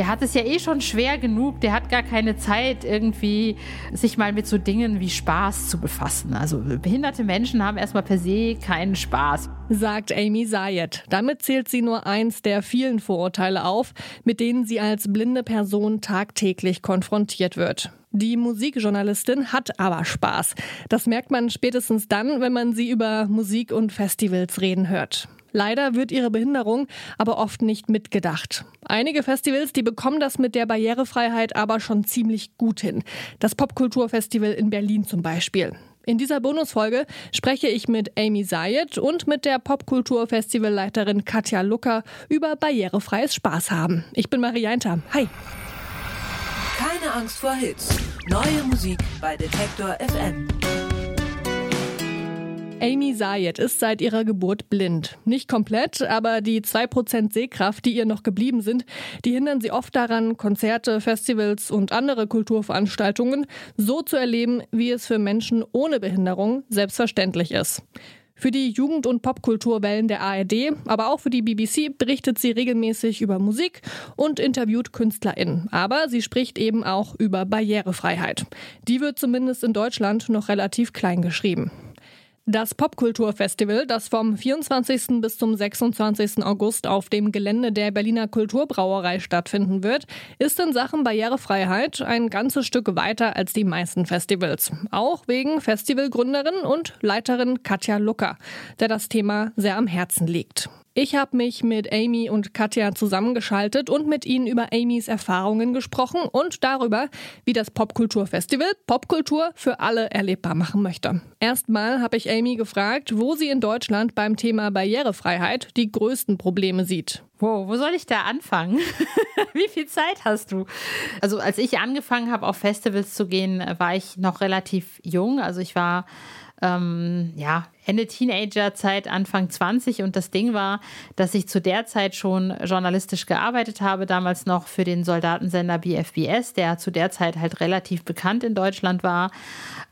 der hat es ja eh schon schwer genug. Der hat gar keine Zeit, irgendwie sich mal mit so Dingen wie Spaß zu befassen. Also behinderte Menschen haben erstmal per se keinen Spaß. Sagt Amy Zayed. Damit zählt sie nur eins der vielen Vorurteile auf, mit denen sie als blinde Person tagtäglich konfrontiert wird. Die Musikjournalistin hat aber Spaß. Das merkt man spätestens dann, wenn man sie über Musik und Festivals reden hört. Leider wird ihre Behinderung aber oft nicht mitgedacht. Einige Festivals, die bekommen das mit der Barrierefreiheit aber schon ziemlich gut hin. Das Popkulturfestival in Berlin zum Beispiel. In dieser Bonusfolge spreche ich mit Amy Zayed und mit der Popkulturfestivalleiterin Katja Lucker über barrierefreies Spaß haben. Ich bin Marianta. Hi. Keine Angst vor Hits. Neue Musik bei Detektor FM. Amy Sayed ist seit ihrer Geburt blind. Nicht komplett, aber die 2% Sehkraft, die ihr noch geblieben sind, die hindern sie oft daran, Konzerte, Festivals und andere Kulturveranstaltungen so zu erleben, wie es für Menschen ohne Behinderung selbstverständlich ist. Für die Jugend- und Popkulturwellen der ARD, aber auch für die BBC berichtet sie regelmäßig über Musik und interviewt KünstlerInnen. Aber sie spricht eben auch über Barrierefreiheit. Die wird zumindest in Deutschland noch relativ klein geschrieben. Das Popkulturfestival, das vom 24. bis zum 26. August auf dem Gelände der Berliner Kulturbrauerei stattfinden wird, ist in Sachen Barrierefreiheit ein ganzes Stück weiter als die meisten Festivals. Auch wegen Festivalgründerin und Leiterin Katja Lucker, der das Thema sehr am Herzen liegt. Ich habe mich mit Amy und Katja zusammengeschaltet und mit ihnen über Amys Erfahrungen gesprochen und darüber, wie das Popkulturfestival Popkultur für alle erlebbar machen möchte. Erstmal habe ich Amy gefragt, wo sie in Deutschland beim Thema Barrierefreiheit die größten Probleme sieht. Wow, wo soll ich da anfangen? Wie viel Zeit hast du? Also als ich angefangen habe, auf Festivals zu gehen, war ich noch relativ jung. Also ich war ähm, ja, Ende Teenagerzeit, Anfang 20 und das Ding war, dass ich zu der Zeit schon journalistisch gearbeitet habe, damals noch für den Soldatensender BFBS, der zu der Zeit halt relativ bekannt in Deutschland war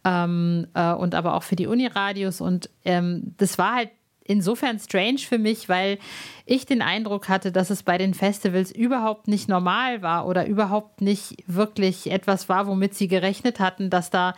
ähm, äh, und aber auch für die Uniradios. Und ähm, das war halt insofern strange für mich, weil ich den Eindruck hatte, dass es bei den Festivals überhaupt nicht normal war oder überhaupt nicht wirklich etwas war, womit sie gerechnet hatten, dass da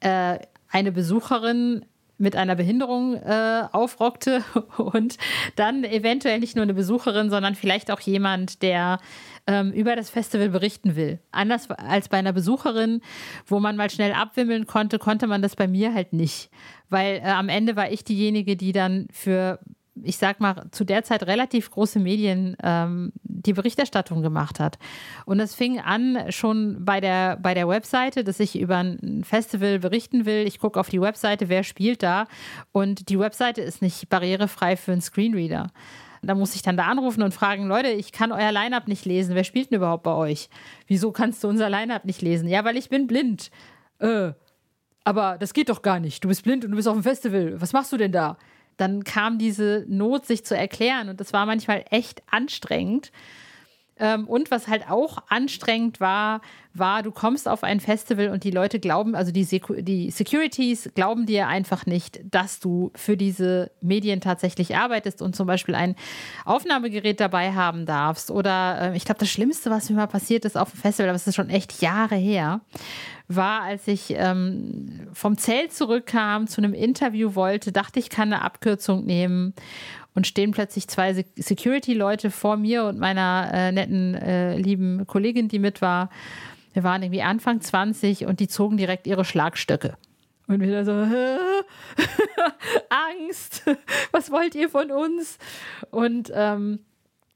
äh, eine Besucherin mit einer Behinderung äh, aufrockte und dann eventuell nicht nur eine Besucherin, sondern vielleicht auch jemand, der ähm, über das Festival berichten will. Anders als bei einer Besucherin, wo man mal schnell abwimmeln konnte, konnte man das bei mir halt nicht. Weil äh, am Ende war ich diejenige, die dann für ich sag mal, zu der Zeit relativ große Medien ähm, die Berichterstattung gemacht hat. Und es fing an schon bei der, bei der Webseite, dass ich über ein Festival berichten will. Ich gucke auf die Webseite, wer spielt da. Und die Webseite ist nicht barrierefrei für einen Screenreader. Da muss ich dann da anrufen und fragen, Leute, ich kann euer Line-Up nicht lesen. Wer spielt denn überhaupt bei euch? Wieso kannst du unser Line-Up nicht lesen? Ja, weil ich bin blind. Äh, aber das geht doch gar nicht. Du bist blind und du bist auf dem Festival. Was machst du denn da? Dann kam diese Not, sich zu erklären. Und das war manchmal echt anstrengend. Ähm, und was halt auch anstrengend war, war, du kommst auf ein Festival und die Leute glauben, also die, Secu die Securities glauben dir einfach nicht, dass du für diese Medien tatsächlich arbeitest und zum Beispiel ein Aufnahmegerät dabei haben darfst. Oder äh, ich glaube, das Schlimmste, was mir mal passiert ist auf dem Festival, aber es ist schon echt Jahre her, war, als ich ähm, vom Zelt zurückkam, zu einem Interview wollte, dachte ich, kann eine Abkürzung nehmen und stehen plötzlich zwei Security-Leute vor mir und meiner äh, netten, äh, lieben Kollegin, die mit war. Wir waren irgendwie Anfang 20 und die zogen direkt ihre Schlagstöcke. Und wieder so, Angst, was wollt ihr von uns? Und ähm,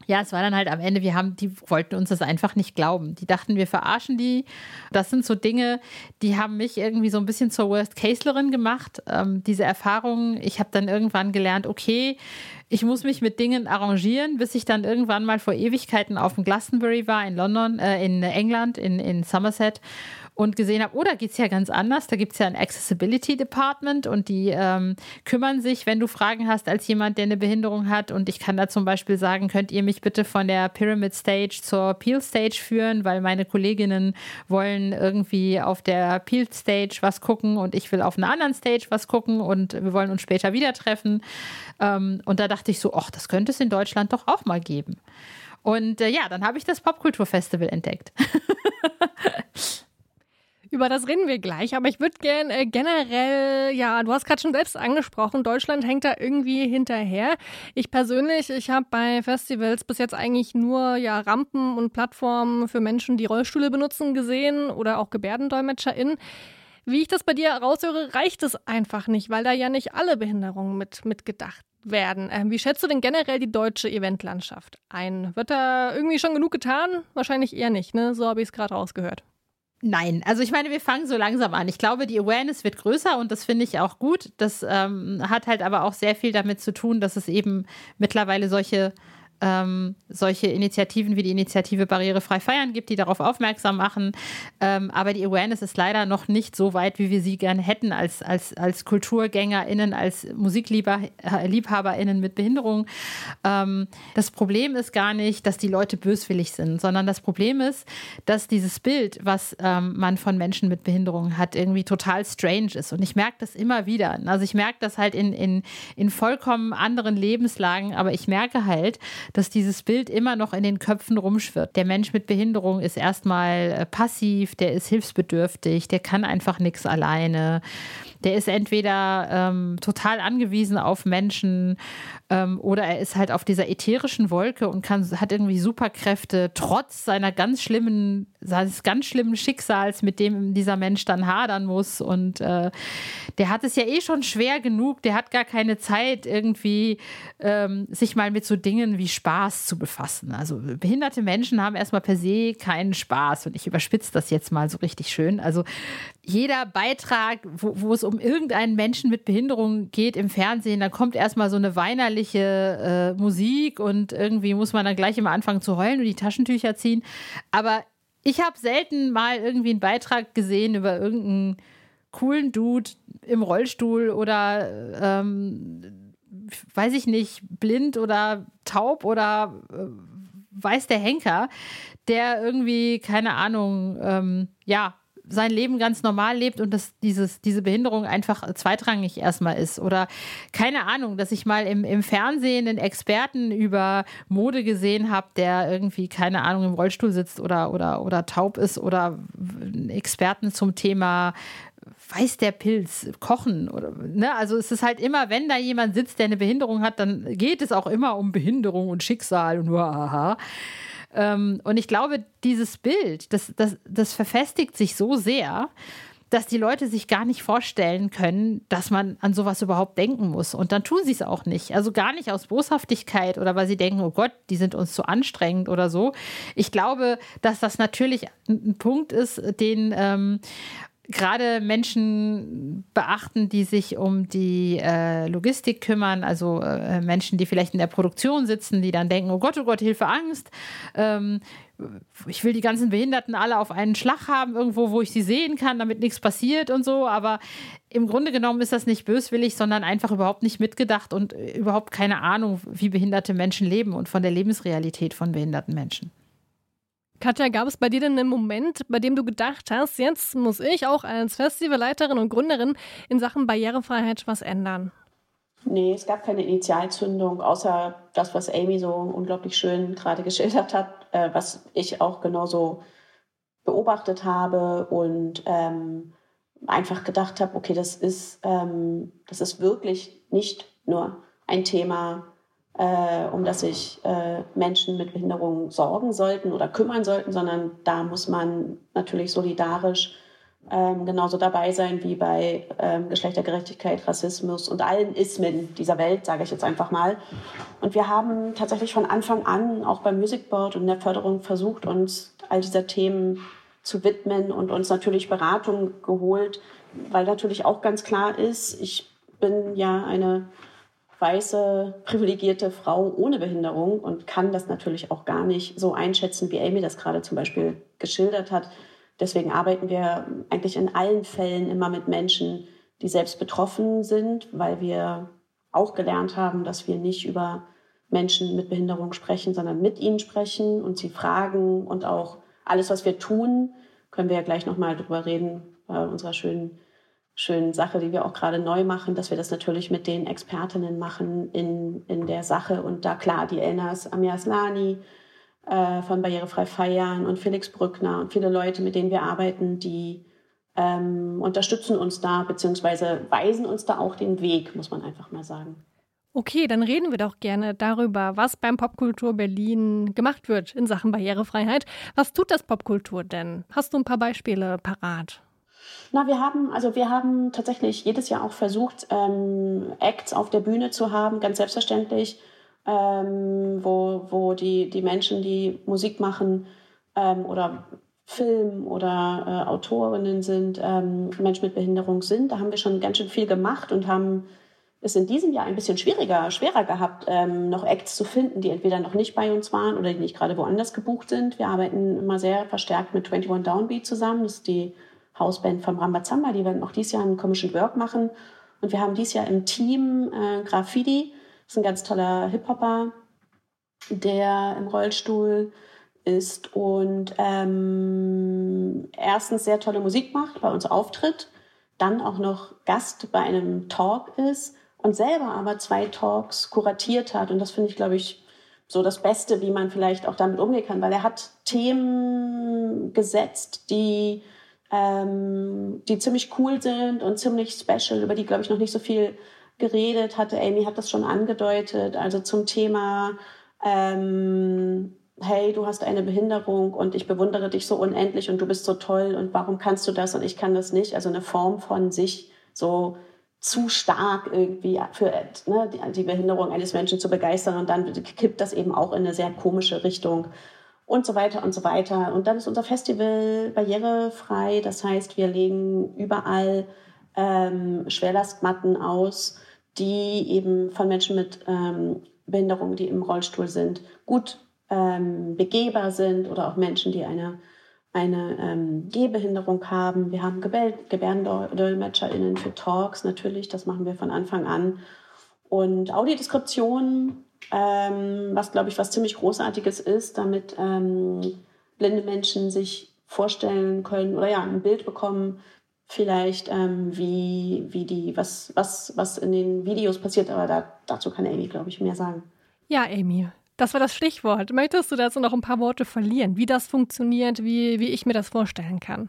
ja, es war dann halt am Ende, wir haben, die wollten uns das einfach nicht glauben. Die dachten, wir verarschen die. Das sind so Dinge, die haben mich irgendwie so ein bisschen zur Worst-Caselerin gemacht. Ähm, diese Erfahrungen, ich habe dann irgendwann gelernt, okay, ich muss mich mit Dingen arrangieren, bis ich dann irgendwann mal vor Ewigkeiten auf dem Glastonbury war in London, äh, in England, in, in Somerset und gesehen habe, oh, da geht es ja ganz anders. Da gibt es ja ein Accessibility Department und die ähm, kümmern sich, wenn du Fragen hast, als jemand, der eine Behinderung hat. Und ich kann da zum Beispiel sagen, könnt ihr mich bitte von der Pyramid Stage zur Peel Stage führen, weil meine Kolleginnen wollen irgendwie auf der Peel Stage was gucken und ich will auf einer anderen Stage was gucken und wir wollen uns später wieder treffen. Ähm, und da dachte ich so, ach, das könnte es in Deutschland doch auch mal geben. Und äh, ja, dann habe ich das Popkulturfestival entdeckt. Über das reden wir gleich, aber ich würde gerne äh, generell, ja, du hast gerade schon selbst angesprochen, Deutschland hängt da irgendwie hinterher. Ich persönlich, ich habe bei Festivals bis jetzt eigentlich nur ja Rampen und Plattformen für Menschen, die Rollstühle benutzen, gesehen oder auch GebärdendolmetscherInnen. Wie ich das bei dir raushöre, reicht es einfach nicht, weil da ja nicht alle Behinderungen mit mitgedacht werden. Ähm, wie schätzt du denn generell die deutsche Eventlandschaft ein? Wird da irgendwie schon genug getan? Wahrscheinlich eher nicht, ne? So habe ich es gerade rausgehört. Nein, also ich meine, wir fangen so langsam an. Ich glaube, die Awareness wird größer und das finde ich auch gut. Das ähm, hat halt aber auch sehr viel damit zu tun, dass es eben mittlerweile solche ähm, solche Initiativen wie die Initiative Barrierefrei Feiern gibt, die darauf aufmerksam machen. Ähm, aber die Awareness ist leider noch nicht so weit, wie wir sie gerne hätten als, als, als KulturgängerInnen, als MusikliebhaberInnen mit Behinderung. Ähm, das Problem ist gar nicht, dass die Leute böswillig sind, sondern das Problem ist, dass dieses Bild, was ähm, man von Menschen mit Behinderung hat, irgendwie total strange ist. Und ich merke das immer wieder. Also ich merke das halt in, in, in vollkommen anderen Lebenslagen, aber ich merke halt, dass dieses Bild immer noch in den Köpfen rumschwirrt. Der Mensch mit Behinderung ist erstmal äh, passiv, der ist hilfsbedürftig, der kann einfach nichts alleine. Der ist entweder ähm, total angewiesen auf Menschen ähm, oder er ist halt auf dieser ätherischen Wolke und kann, hat irgendwie Superkräfte, trotz seiner ganz schlimmen, seines ganz schlimmen Schicksals, mit dem dieser Mensch dann hadern muss. Und äh, der hat es ja eh schon schwer genug, der hat gar keine Zeit, irgendwie ähm, sich mal mit so Dingen wie Spaß zu befassen. Also behinderte Menschen haben erstmal per se keinen Spaß. Und ich überspitze das jetzt mal so richtig schön. Also jeder Beitrag, wo, wo es um irgendeinen Menschen mit Behinderung geht im Fernsehen, da kommt erstmal so eine weinerliche äh, Musik und irgendwie muss man dann gleich immer anfangen zu heulen und die Taschentücher ziehen. Aber ich habe selten mal irgendwie einen Beitrag gesehen über irgendeinen coolen Dude im Rollstuhl oder ähm, weiß ich nicht, blind oder taub oder äh, weiß der Henker, der irgendwie, keine Ahnung, ähm, ja, sein Leben ganz normal lebt und dass dieses, diese Behinderung einfach zweitrangig erstmal ist. Oder keine Ahnung, dass ich mal im, im Fernsehen einen Experten über Mode gesehen habe, der irgendwie, keine Ahnung, im Rollstuhl sitzt oder, oder, oder taub ist oder einen Experten zum Thema weiß der Pilz, Kochen oder ne? Also es ist halt immer, wenn da jemand sitzt, der eine Behinderung hat, dann geht es auch immer um Behinderung und Schicksal und nur aha. Ähm, und ich glaube, dieses Bild, das, das, das verfestigt sich so sehr, dass die Leute sich gar nicht vorstellen können, dass man an sowas überhaupt denken muss. Und dann tun sie es auch nicht. Also gar nicht aus Boshaftigkeit oder weil sie denken, oh Gott, die sind uns zu anstrengend oder so. Ich glaube, dass das natürlich ein Punkt ist, den ähm, gerade Menschen beachten, die sich um die äh, Logistik kümmern, also äh, Menschen, die vielleicht in der Produktion sitzen, die dann denken, oh Gott, oh Gott, Hilfe, Angst. Ähm, ich will die ganzen Behinderten alle auf einen Schlag haben, irgendwo, wo ich sie sehen kann, damit nichts passiert und so. Aber im Grunde genommen ist das nicht böswillig, sondern einfach überhaupt nicht mitgedacht und äh, überhaupt keine Ahnung, wie behinderte Menschen leben und von der Lebensrealität von behinderten Menschen. Katja, gab es bei dir denn einen Moment, bei dem du gedacht hast, jetzt muss ich auch als Festivalleiterin und Gründerin in Sachen Barrierefreiheit was ändern? Nee, es gab keine Initialzündung, außer das, was Amy so unglaublich schön gerade geschildert hat, äh, was ich auch genauso beobachtet habe und ähm, einfach gedacht habe, okay, das ist, ähm, das ist wirklich nicht nur ein Thema äh, um das sich äh, Menschen mit Behinderungen sorgen sollten oder kümmern sollten, sondern da muss man natürlich solidarisch ähm, genauso dabei sein wie bei ähm, Geschlechtergerechtigkeit, Rassismus und allen Ismen dieser Welt, sage ich jetzt einfach mal. Und wir haben tatsächlich von Anfang an auch beim Music Board und der Förderung versucht, uns all dieser Themen zu widmen und uns natürlich Beratung geholt, weil natürlich auch ganz klar ist, ich bin ja eine weiße, privilegierte Frau ohne Behinderung und kann das natürlich auch gar nicht so einschätzen, wie Amy das gerade zum Beispiel geschildert hat. Deswegen arbeiten wir eigentlich in allen Fällen immer mit Menschen, die selbst betroffen sind, weil wir auch gelernt haben, dass wir nicht über Menschen mit Behinderung sprechen, sondern mit ihnen sprechen und sie fragen und auch alles, was wir tun, können wir ja gleich nochmal drüber reden bei unserer schönen schönen Sache, die wir auch gerade neu machen, dass wir das natürlich mit den Expertinnen machen in, in der Sache. Und da klar, die Elnas Amiaslani, äh, von Barrierefrei Feiern und Felix Brückner und viele Leute, mit denen wir arbeiten, die ähm, unterstützen uns da, beziehungsweise weisen uns da auch den Weg, muss man einfach mal sagen. Okay, dann reden wir doch gerne darüber, was beim Popkultur Berlin gemacht wird in Sachen Barrierefreiheit. Was tut das Popkultur denn? Hast du ein paar Beispiele parat? Na, wir haben, also wir haben tatsächlich jedes Jahr auch versucht, ähm, Acts auf der Bühne zu haben, ganz selbstverständlich, ähm, wo, wo die, die Menschen, die Musik machen ähm, oder Film oder äh, Autorinnen sind, ähm, Menschen mit Behinderung sind. Da haben wir schon ganz schön viel gemacht und haben es in diesem Jahr ein bisschen schwieriger, schwerer gehabt, ähm, noch Acts zu finden, die entweder noch nicht bei uns waren oder die nicht gerade woanders gebucht sind. Wir arbeiten immer sehr verstärkt mit 21 Downbeat zusammen. Das ist die Hausband von Rambazamba. Die werden auch dieses Jahr einen Commission Work machen. Und wir haben dieses Jahr im Team äh, Graffiti. Das ist ein ganz toller Hip-Hopper, der im Rollstuhl ist und ähm, erstens sehr tolle Musik macht, bei uns auftritt, dann auch noch Gast bei einem Talk ist und selber aber zwei Talks kuratiert hat. Und das finde ich, glaube ich, so das Beste, wie man vielleicht auch damit umgehen kann, weil er hat Themen gesetzt, die, ähm, die ziemlich cool sind und ziemlich special, über die, glaube ich, noch nicht so viel geredet hatte. Amy hat das schon angedeutet, also zum Thema ähm, hey, du hast eine Behinderung und ich bewundere dich so unendlich und du bist so toll und warum kannst du das und ich kann das nicht? Also eine Form von sich so zu stark irgendwie für ne, die, die Behinderung eines Menschen zu begeistern und dann kippt das eben auch in eine sehr komische Richtung und so weiter und so weiter. Und dann ist unser Festival barrierefrei, das heißt, wir legen überall ähm, Schwerlastmatten aus, die eben von Menschen mit ähm, Behinderung, die im Rollstuhl sind, gut ähm, begehbar sind oder auch Menschen, die eine, eine ähm, Gehbehinderung haben. Wir haben GebärdendolmetscherInnen für Talks natürlich, das machen wir von Anfang an. Und Audiodeskription, ähm, was glaube ich was ziemlich Großartiges ist, damit ähm, blinde Menschen sich vorstellen können oder ja, ein Bild bekommen, vielleicht ähm, wie, wie die, was, was, was in den Videos passiert, aber da, dazu kann Amy, glaube ich, mehr sagen. Ja, Amy, das war das Stichwort. Möchtest du dazu noch ein paar Worte verlieren, wie das funktioniert, wie, wie ich mir das vorstellen kann?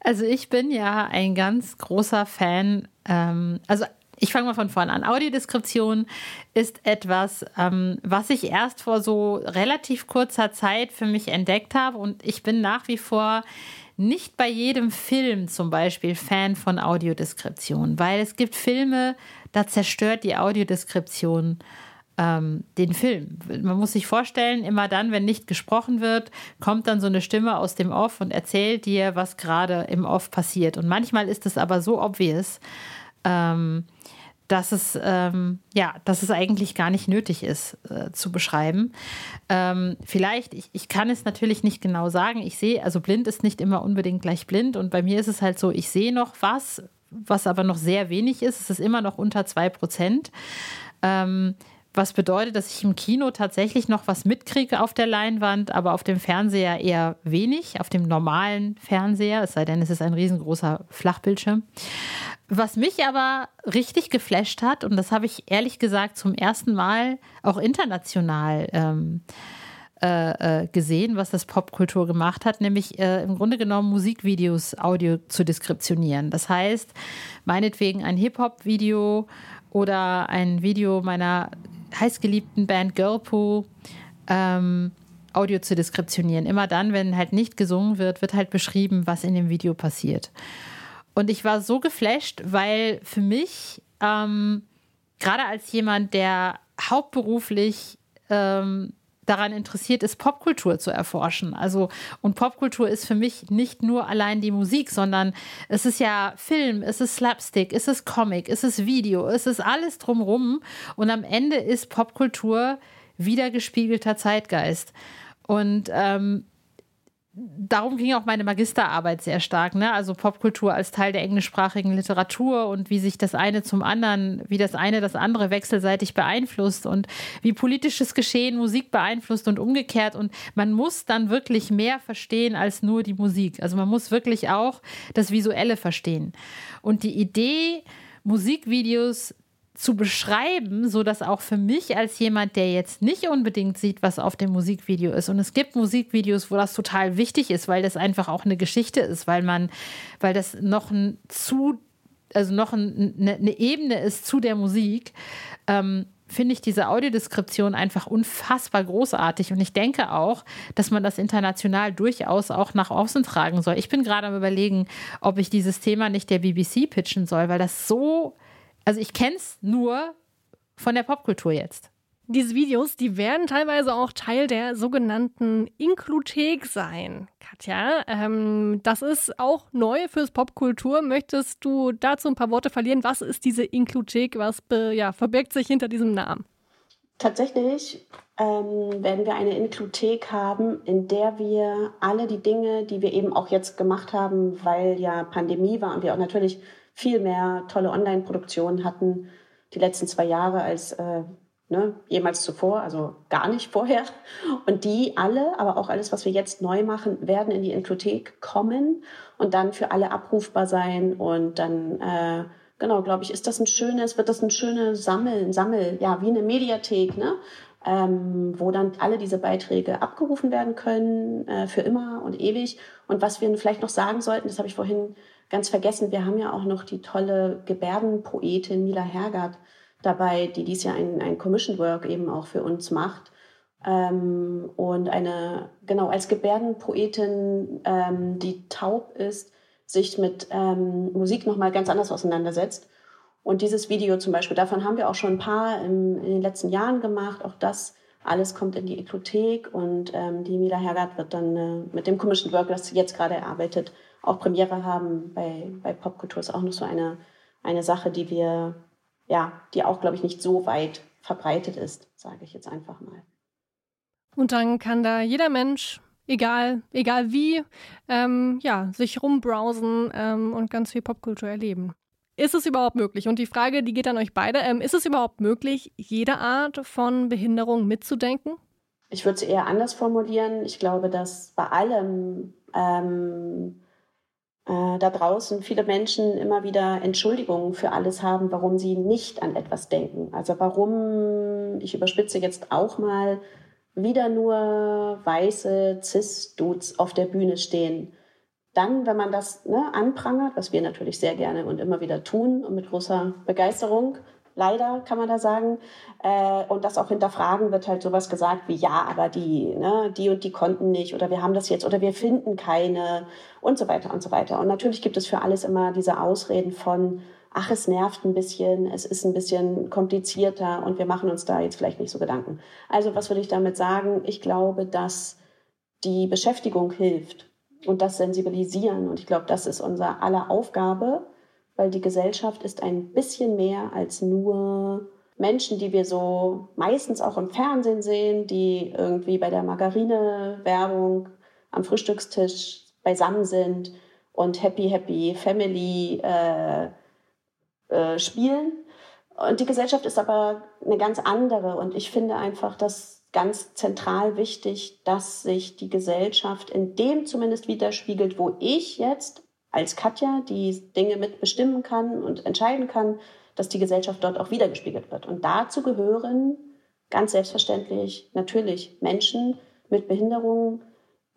Also ich bin ja ein ganz großer Fan. Ähm, also ich fange mal von vorne an. Audiodeskription ist etwas, ähm, was ich erst vor so relativ kurzer Zeit für mich entdeckt habe und ich bin nach wie vor nicht bei jedem Film zum Beispiel Fan von Audiodeskription, weil es gibt Filme, da zerstört die Audiodeskription ähm, den Film. Man muss sich vorstellen, immer dann, wenn nicht gesprochen wird, kommt dann so eine Stimme aus dem Off und erzählt dir, was gerade im Off passiert. Und manchmal ist es aber so obvious, ähm, dass es ähm, ja, dass es eigentlich gar nicht nötig ist äh, zu beschreiben. Ähm, vielleicht, ich, ich kann es natürlich nicht genau sagen. Ich sehe, also blind ist nicht immer unbedingt gleich blind und bei mir ist es halt so, ich sehe noch was, was aber noch sehr wenig ist. Es ist immer noch unter zwei Prozent. Ähm, was bedeutet, dass ich im Kino tatsächlich noch was mitkriege auf der Leinwand, aber auf dem Fernseher eher wenig, auf dem normalen Fernseher, es sei denn, es ist ein riesengroßer Flachbildschirm. Was mich aber richtig geflasht hat, und das habe ich ehrlich gesagt zum ersten Mal auch international ähm, äh, äh gesehen, was das Popkultur gemacht hat, nämlich äh, im Grunde genommen Musikvideos Audio zu deskriptionieren. Das heißt, meinetwegen ein Hip-Hop-Video oder ein Video meiner heißgeliebten Band Girlpoo ähm, Audio zu deskriptionieren. Immer dann, wenn halt nicht gesungen wird, wird halt beschrieben, was in dem Video passiert. Und ich war so geflasht, weil für mich, ähm, gerade als jemand, der hauptberuflich ähm, daran interessiert ist, Popkultur zu erforschen. Also, und Popkultur ist für mich nicht nur allein die Musik, sondern es ist ja Film, es ist Slapstick, es ist Comic, es ist Video, es ist alles drumrum. Und am Ende ist Popkultur wiedergespiegelter Zeitgeist. Und ähm, darum ging auch meine Magisterarbeit sehr stark, ne? Also Popkultur als Teil der englischsprachigen Literatur und wie sich das eine zum anderen, wie das eine das andere wechselseitig beeinflusst und wie politisches Geschehen Musik beeinflusst und umgekehrt. Und man muss dann wirklich mehr verstehen als nur die Musik. Also man muss wirklich auch das Visuelle verstehen. Und die Idee, Musikvideos zu beschreiben, so dass auch für mich als jemand, der jetzt nicht unbedingt sieht, was auf dem Musikvideo ist. Und es gibt Musikvideos, wo das total wichtig ist, weil das einfach auch eine Geschichte ist, weil man, weil das noch ein zu, also noch ein, eine, eine Ebene ist zu der Musik. Ähm, finde ich diese Audiodeskription einfach unfassbar großartig. Und ich denke auch, dass man das international durchaus auch nach außen tragen soll. Ich bin gerade am Überlegen, ob ich dieses Thema nicht der BBC pitchen soll, weil das so also ich kenne es nur von der Popkultur jetzt. Diese Videos, die werden teilweise auch Teil der sogenannten Inkluthek sein. Katja, ähm, das ist auch neu fürs Popkultur. Möchtest du dazu ein paar Worte verlieren? Was ist diese Inkluthek? Was be, ja, verbirgt sich hinter diesem Namen? Tatsächlich ähm, werden wir eine Inkluthek haben, in der wir alle die Dinge, die wir eben auch jetzt gemacht haben, weil ja Pandemie war und wir auch natürlich viel mehr tolle Online-Produktionen hatten die letzten zwei Jahre als äh, ne, jemals zuvor, also gar nicht vorher. Und die alle, aber auch alles, was wir jetzt neu machen, werden in die Inklothek kommen und dann für alle abrufbar sein. Und dann, äh, genau, glaube ich, ist das ein schönes, wird das ein schönes Sammeln, Sammel, ja, wie eine Mediathek, ne? Ähm, wo dann alle diese Beiträge abgerufen werden können, äh, für immer und ewig. Und was wir vielleicht noch sagen sollten, das habe ich vorhin ganz vergessen, wir haben ja auch noch die tolle Gebärdenpoetin Mila Hergert dabei, die dies Jahr ein, ein Commission Work eben auch für uns macht. Ähm, und eine, genau, als Gebärdenpoetin, ähm, die taub ist, sich mit ähm, Musik nochmal ganz anders auseinandersetzt. Und dieses Video zum Beispiel, davon haben wir auch schon ein paar im, in den letzten Jahren gemacht. Auch das alles kommt in die Eklothek und ähm, die Mila Hergert wird dann äh, mit dem Commission Work, das sie jetzt gerade erarbeitet, auch Premiere haben bei, bei Popkultur ist auch noch so eine, eine Sache, die wir, ja, die auch, glaube ich, nicht so weit verbreitet ist, sage ich jetzt einfach mal. Und dann kann da jeder Mensch, egal, egal wie, ähm, ja, sich rumbrowsen ähm, und ganz viel Popkultur erleben. Ist es überhaupt möglich? Und die Frage, die geht an euch beide. Ähm, ist es überhaupt möglich, jede Art von Behinderung mitzudenken? Ich würde es eher anders formulieren. Ich glaube, dass bei allem ähm, äh, da draußen viele Menschen immer wieder Entschuldigungen für alles haben, warum sie nicht an etwas denken. Also warum, ich überspitze jetzt auch mal, wieder nur weiße Cis-Dudes auf der Bühne stehen. Dann, wenn man das ne, anprangert, was wir natürlich sehr gerne und immer wieder tun und mit großer Begeisterung, leider kann man da sagen. Äh, und das auch hinterfragen wird halt sowas gesagt wie, ja, aber die, ne, die und die konnten nicht oder wir haben das jetzt oder wir finden keine und so weiter und so weiter. Und natürlich gibt es für alles immer diese Ausreden von, ach, es nervt ein bisschen, es ist ein bisschen komplizierter und wir machen uns da jetzt vielleicht nicht so Gedanken. Also was würde ich damit sagen? Ich glaube, dass die Beschäftigung hilft und das Sensibilisieren. Und ich glaube, das ist unser aller Aufgabe, weil die Gesellschaft ist ein bisschen mehr als nur Menschen, die wir so meistens auch im Fernsehen sehen, die irgendwie bei der Margarine-Werbung am Frühstückstisch beisammen sind und Happy Happy Family äh, äh, spielen. Und die Gesellschaft ist aber eine ganz andere. Und ich finde einfach, dass ganz zentral wichtig, dass sich die Gesellschaft in dem zumindest widerspiegelt, wo ich jetzt als Katja, die Dinge mitbestimmen kann und entscheiden kann, dass die Gesellschaft dort auch wiedergespiegelt wird. Und dazu gehören ganz selbstverständlich natürlich Menschen mit Behinderungen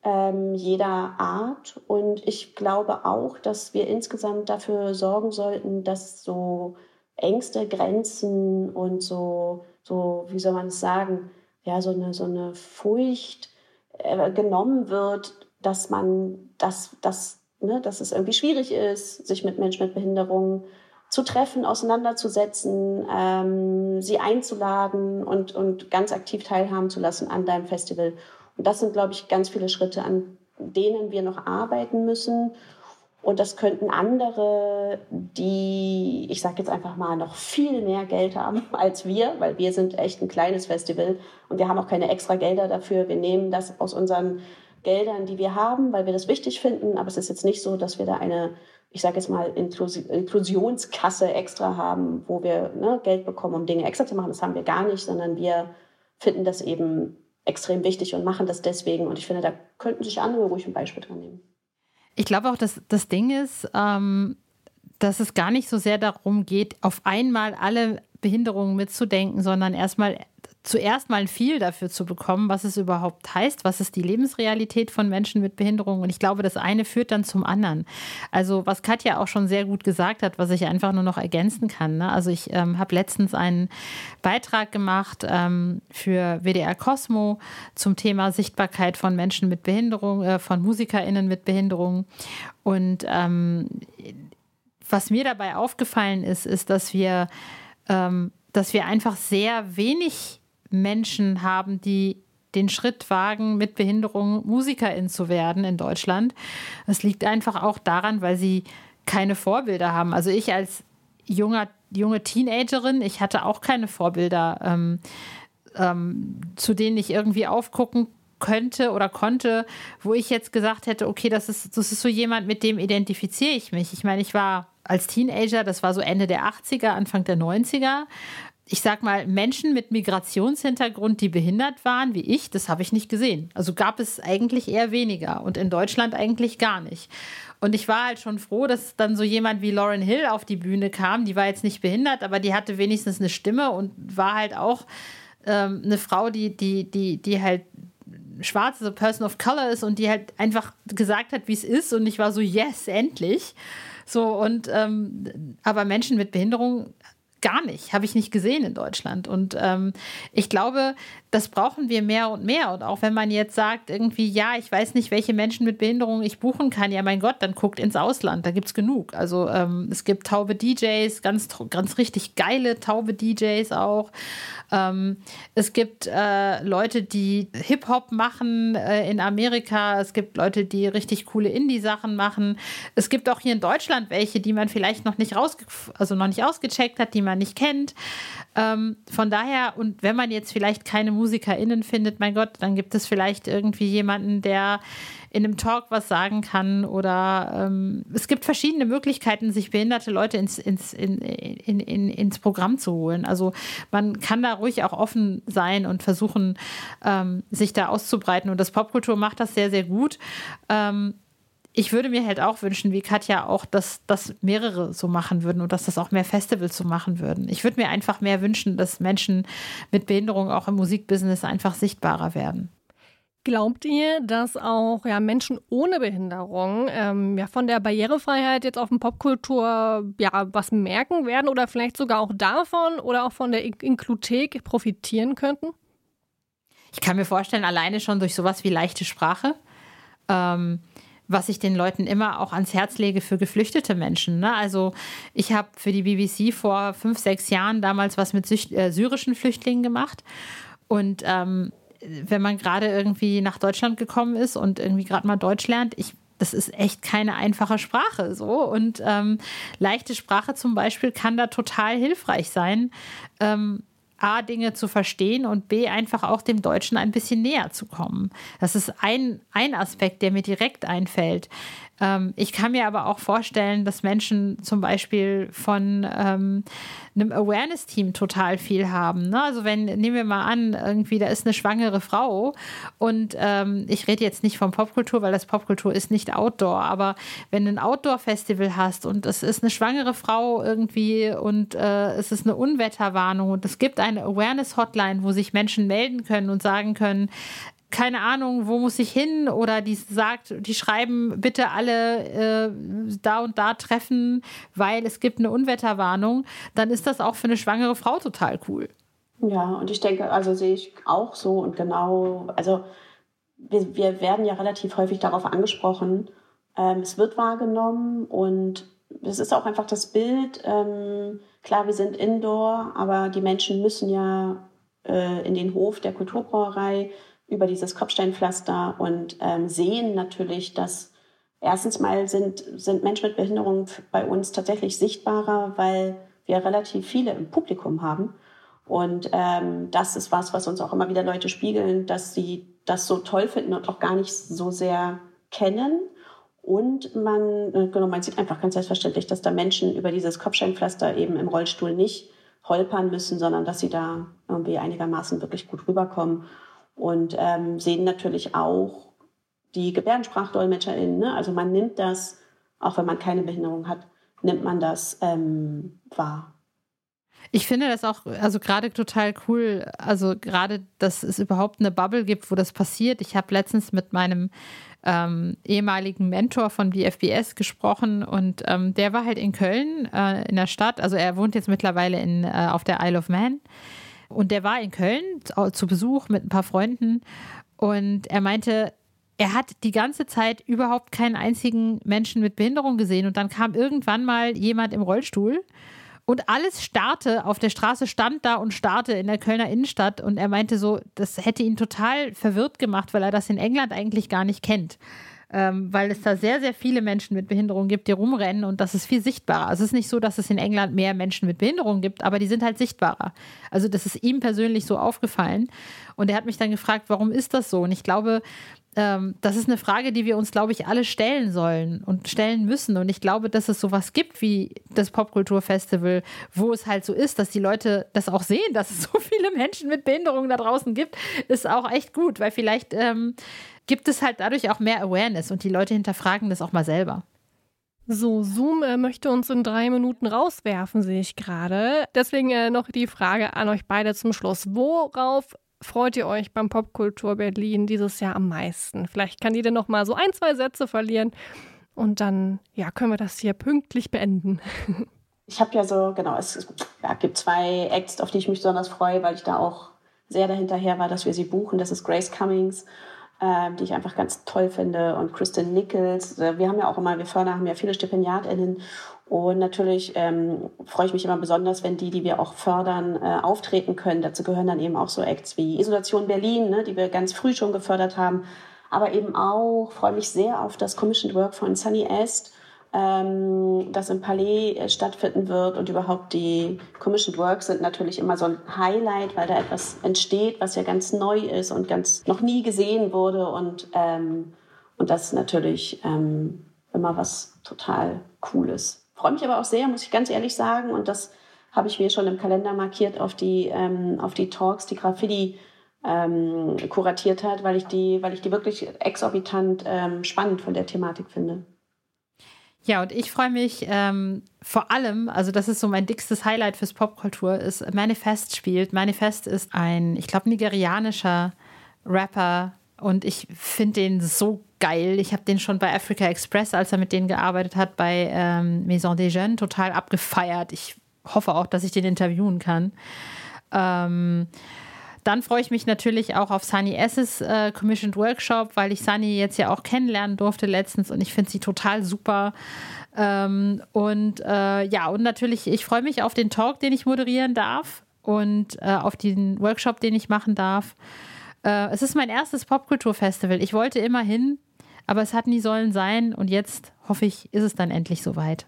ähm, jeder Art. Und ich glaube auch, dass wir insgesamt dafür sorgen sollten, dass so Ängste, Grenzen und so, so wie soll man es sagen, ja, so eine, so eine Furcht äh, genommen wird, dass man, dass, dass ne, dass es irgendwie schwierig ist, sich mit Menschen mit Behinderungen zu treffen, auseinanderzusetzen, ähm, sie einzuladen und, und ganz aktiv teilhaben zu lassen an deinem Festival. Und das sind, glaube ich, ganz viele Schritte, an denen wir noch arbeiten müssen. Und das könnten andere, die, ich sage jetzt einfach mal, noch viel mehr Geld haben als wir, weil wir sind echt ein kleines Festival und wir haben auch keine extra Gelder dafür. Wir nehmen das aus unseren Geldern, die wir haben, weil wir das wichtig finden. Aber es ist jetzt nicht so, dass wir da eine, ich sage jetzt mal, Inklus Inklusionskasse extra haben, wo wir ne, Geld bekommen, um Dinge extra zu machen. Das haben wir gar nicht, sondern wir finden das eben extrem wichtig und machen das deswegen. Und ich finde, da könnten sich andere ruhig ein Beispiel dran nehmen. Ich glaube auch, dass das Ding ist, ähm, dass es gar nicht so sehr darum geht, auf einmal alle Behinderungen mitzudenken, sondern erstmal zuerst mal ein viel dafür zu bekommen, was es überhaupt heißt, was ist die Lebensrealität von Menschen mit Behinderung. Und ich glaube, das eine führt dann zum anderen. Also was Katja auch schon sehr gut gesagt hat, was ich einfach nur noch ergänzen kann. Ne? Also ich ähm, habe letztens einen Beitrag gemacht ähm, für WDR Cosmo zum Thema Sichtbarkeit von Menschen mit Behinderung, äh, von MusikerInnen mit Behinderung. Und ähm, was mir dabei aufgefallen ist, ist, dass wir, ähm, dass wir einfach sehr wenig Menschen haben, die den Schritt wagen, mit Behinderung Musikerin zu werden in Deutschland. Das liegt einfach auch daran, weil sie keine Vorbilder haben. Also ich als junger, junge Teenagerin, ich hatte auch keine Vorbilder, ähm, ähm, zu denen ich irgendwie aufgucken könnte oder konnte, wo ich jetzt gesagt hätte, okay, das ist, das ist so jemand, mit dem identifiziere ich mich. Ich meine, ich war als Teenager, das war so Ende der 80er, Anfang der 90er, ich sag mal, Menschen mit Migrationshintergrund, die behindert waren, wie ich, das habe ich nicht gesehen. Also gab es eigentlich eher weniger und in Deutschland eigentlich gar nicht. Und ich war halt schon froh, dass dann so jemand wie Lauren Hill auf die Bühne kam. Die war jetzt nicht behindert, aber die hatte wenigstens eine Stimme und war halt auch ähm, eine Frau, die, die, die, die halt schwarz, also Person of Color ist und die halt einfach gesagt hat, wie es ist. Und ich war so, yes, endlich. So, und ähm, aber Menschen mit Behinderung gar nicht, habe ich nicht gesehen in Deutschland. Und ähm, ich glaube, das brauchen wir mehr und mehr. Und auch wenn man jetzt sagt, irgendwie, ja, ich weiß nicht, welche Menschen mit Behinderung ich buchen kann, ja, mein Gott, dann guckt ins Ausland, da gibt es genug. Also ähm, es gibt taube DJs, ganz, ganz richtig geile taube DJs auch. Ähm, es gibt äh, Leute, die Hip-Hop machen äh, in Amerika. Es gibt Leute, die richtig coole Indie-Sachen machen. Es gibt auch hier in Deutschland welche, die man vielleicht noch nicht raus, also noch nicht ausgecheckt hat, die man nicht kennt. Ähm, von daher, und wenn man jetzt vielleicht keine MusikerInnen findet, mein Gott, dann gibt es vielleicht irgendwie jemanden, der in einem Talk was sagen kann oder ähm, es gibt verschiedene Möglichkeiten, sich behinderte Leute ins, ins, in, in, in, ins Programm zu holen. Also man kann da ruhig auch offen sein und versuchen, ähm, sich da auszubreiten. Und das Popkultur macht das sehr, sehr gut. Ähm, ich würde mir halt auch wünschen, wie Katja auch, dass das mehrere so machen würden und dass das auch mehr Festivals so machen würden. Ich würde mir einfach mehr wünschen, dass Menschen mit Behinderung auch im Musikbusiness einfach sichtbarer werden. Glaubt ihr, dass auch ja, Menschen ohne Behinderung ähm, ja, von der Barrierefreiheit jetzt auf dem Popkultur ja, was merken werden oder vielleicht sogar auch davon oder auch von der Inkluthek profitieren könnten? Ich kann mir vorstellen, alleine schon durch sowas wie leichte Sprache. Ähm, was ich den Leuten immer auch ans Herz lege für geflüchtete Menschen. Ne? Also ich habe für die BBC vor fünf, sechs Jahren damals was mit äh, syrischen Flüchtlingen gemacht. Und ähm, wenn man gerade irgendwie nach Deutschland gekommen ist und irgendwie gerade mal Deutsch lernt, ich das ist echt keine einfache Sprache so. Und ähm, leichte Sprache zum Beispiel kann da total hilfreich sein, ähm, A, Dinge zu verstehen und B, einfach auch dem Deutschen ein bisschen näher zu kommen. Das ist ein, ein Aspekt, der mir direkt einfällt. Ähm, ich kann mir aber auch vorstellen, dass Menschen zum Beispiel von ähm, einem Awareness-Team total viel haben. Ne? Also wenn, nehmen wir mal an, irgendwie da ist eine schwangere Frau und ähm, ich rede jetzt nicht von Popkultur, weil das Popkultur ist nicht Outdoor, aber wenn du ein Outdoor-Festival hast und es ist eine schwangere Frau irgendwie und äh, es ist eine Unwetterwarnung und es gibt eine Awareness-Hotline, wo sich Menschen melden können und sagen können, keine Ahnung, wo muss ich hin? Oder die sagt, die schreiben bitte alle äh, da und da treffen, weil es gibt eine Unwetterwarnung, dann ist das auch für eine schwangere Frau total cool. Ja, und ich denke, also sehe ich auch so und genau, also wir, wir werden ja relativ häufig darauf angesprochen. Ähm, es wird wahrgenommen und es ist auch einfach das Bild. Ähm, klar, wir sind indoor, aber die Menschen müssen ja äh, in den Hof der Kulturbrauerei über dieses Kopfsteinpflaster und ähm, sehen natürlich, dass erstens mal sind, sind Menschen mit Behinderung bei uns tatsächlich sichtbarer, weil wir relativ viele im Publikum haben. Und ähm, das ist was, was uns auch immer wieder Leute spiegeln, dass sie das so toll finden und auch gar nicht so sehr kennen. Und man, äh, genau, man sieht einfach ganz selbstverständlich, dass da Menschen über dieses Kopfsteinpflaster eben im Rollstuhl nicht holpern müssen, sondern dass sie da irgendwie einigermaßen wirklich gut rüberkommen und ähm, sehen natürlich auch die GebärdensprachdolmetscherInnen. Ne? Also man nimmt das, auch wenn man keine Behinderung hat, nimmt man das ähm, wahr. Ich finde das auch, also gerade total cool, also gerade, dass es überhaupt eine Bubble gibt, wo das passiert. Ich habe letztens mit meinem ähm, ehemaligen Mentor von BFBS gesprochen und ähm, der war halt in Köln äh, in der Stadt. Also er wohnt jetzt mittlerweile in, äh, auf der Isle of Man und der war in Köln zu Besuch mit ein paar Freunden und er meinte, er hat die ganze Zeit überhaupt keinen einzigen Menschen mit Behinderung gesehen und dann kam irgendwann mal jemand im Rollstuhl und alles starrte, auf der Straße stand da und starrte in der Kölner Innenstadt. Und er meinte so, das hätte ihn total verwirrt gemacht, weil er das in England eigentlich gar nicht kennt. Ähm, weil es da sehr, sehr viele Menschen mit Behinderung gibt, die rumrennen und das ist viel sichtbarer. Also es ist nicht so, dass es in England mehr Menschen mit Behinderung gibt, aber die sind halt sichtbarer. Also das ist ihm persönlich so aufgefallen. Und er hat mich dann gefragt, warum ist das so? Und ich glaube, ähm, das ist eine Frage, die wir uns, glaube ich, alle stellen sollen und stellen müssen. Und ich glaube, dass es sowas gibt wie das Popkulturfestival, wo es halt so ist, dass die Leute das auch sehen, dass es so viele Menschen mit Behinderungen da draußen gibt, ist auch echt gut, weil vielleicht ähm, gibt es halt dadurch auch mehr Awareness und die Leute hinterfragen das auch mal selber. So, Zoom äh, möchte uns in drei Minuten rauswerfen, sehe ich gerade. Deswegen äh, noch die Frage an euch beide zum Schluss. Worauf freut ihr euch beim Popkultur Berlin dieses Jahr am meisten? Vielleicht kann jeder noch mal so ein, zwei Sätze verlieren und dann ja, können wir das hier pünktlich beenden. Ich habe ja so, genau, es ja, gibt zwei Acts, auf die ich mich besonders freue, weil ich da auch sehr dahinterher war, dass wir sie buchen. Das ist Grace Cummings, die ich einfach ganz toll finde, und Kristen Nichols. Wir haben ja auch immer, wir fördern, haben ja viele StipendiatInnen und natürlich ähm, freue ich mich immer besonders, wenn die, die wir auch fördern, äh, auftreten können. Dazu gehören dann eben auch so Acts wie Isolation Berlin, ne, die wir ganz früh schon gefördert haben. Aber eben auch freue mich sehr auf das Commissioned Work von Sunny Est, ähm, das im Palais äh, stattfinden wird. Und überhaupt die Commissioned Works sind natürlich immer so ein Highlight, weil da etwas entsteht, was ja ganz neu ist und ganz noch nie gesehen wurde. Und, ähm, und das ist natürlich ähm, immer was total Cooles freue mich aber auch sehr, muss ich ganz ehrlich sagen. Und das habe ich mir schon im Kalender markiert auf die, ähm, auf die Talks, die Graffiti ähm, kuratiert hat, weil ich die, weil ich die wirklich exorbitant ähm, spannend von der Thematik finde. Ja, und ich freue mich ähm, vor allem, also das ist so mein dickstes Highlight fürs Popkultur, ist Manifest spielt. Manifest ist ein, ich glaube, nigerianischer Rapper und ich finde den so geil. Ich habe den schon bei Africa Express, als er mit denen gearbeitet hat, bei ähm, Maison des Jeunes, total abgefeiert. Ich hoffe auch, dass ich den interviewen kann. Ähm, dann freue ich mich natürlich auch auf Sunny S's äh, Commissioned Workshop, weil ich Sunny jetzt ja auch kennenlernen durfte letztens und ich finde sie total super. Ähm, und äh, ja, und natürlich, ich freue mich auf den Talk, den ich moderieren darf und äh, auf den Workshop, den ich machen darf. Äh, es ist mein erstes Popkulturfestival. Ich wollte immer hin, aber es hat nie sollen sein und jetzt hoffe ich, ist es dann endlich soweit.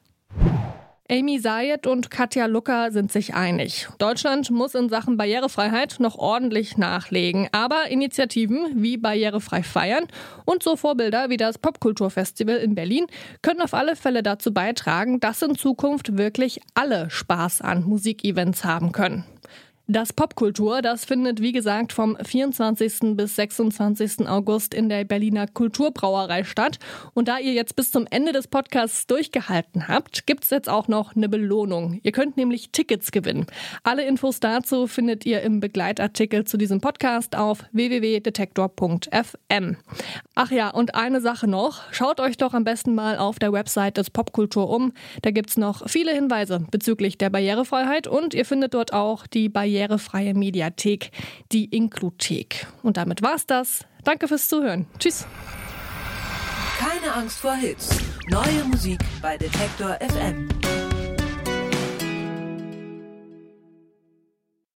Amy Sayed und Katja Lucker sind sich einig. Deutschland muss in Sachen Barrierefreiheit noch ordentlich nachlegen. Aber Initiativen wie Barrierefrei feiern und so Vorbilder wie das Popkulturfestival in Berlin können auf alle Fälle dazu beitragen, dass in Zukunft wirklich alle Spaß an Musikevents haben können. Das Popkultur, das findet wie gesagt vom 24. bis 26. August in der Berliner Kulturbrauerei statt. Und da ihr jetzt bis zum Ende des Podcasts durchgehalten habt, gibt's jetzt auch noch eine Belohnung. Ihr könnt nämlich Tickets gewinnen. Alle Infos dazu findet ihr im Begleitartikel zu diesem Podcast auf www.detektor.fm. Ach ja, und eine Sache noch. Schaut euch doch am besten mal auf der Website des Popkultur um. Da gibt's noch viele Hinweise bezüglich der Barrierefreiheit und ihr findet dort auch die Barriere barrierefreie Mediathek, die Inkluthek. Und damit war's das. Danke fürs Zuhören. Tschüss. Keine Angst vor Hits. Neue Musik bei Detektor FM.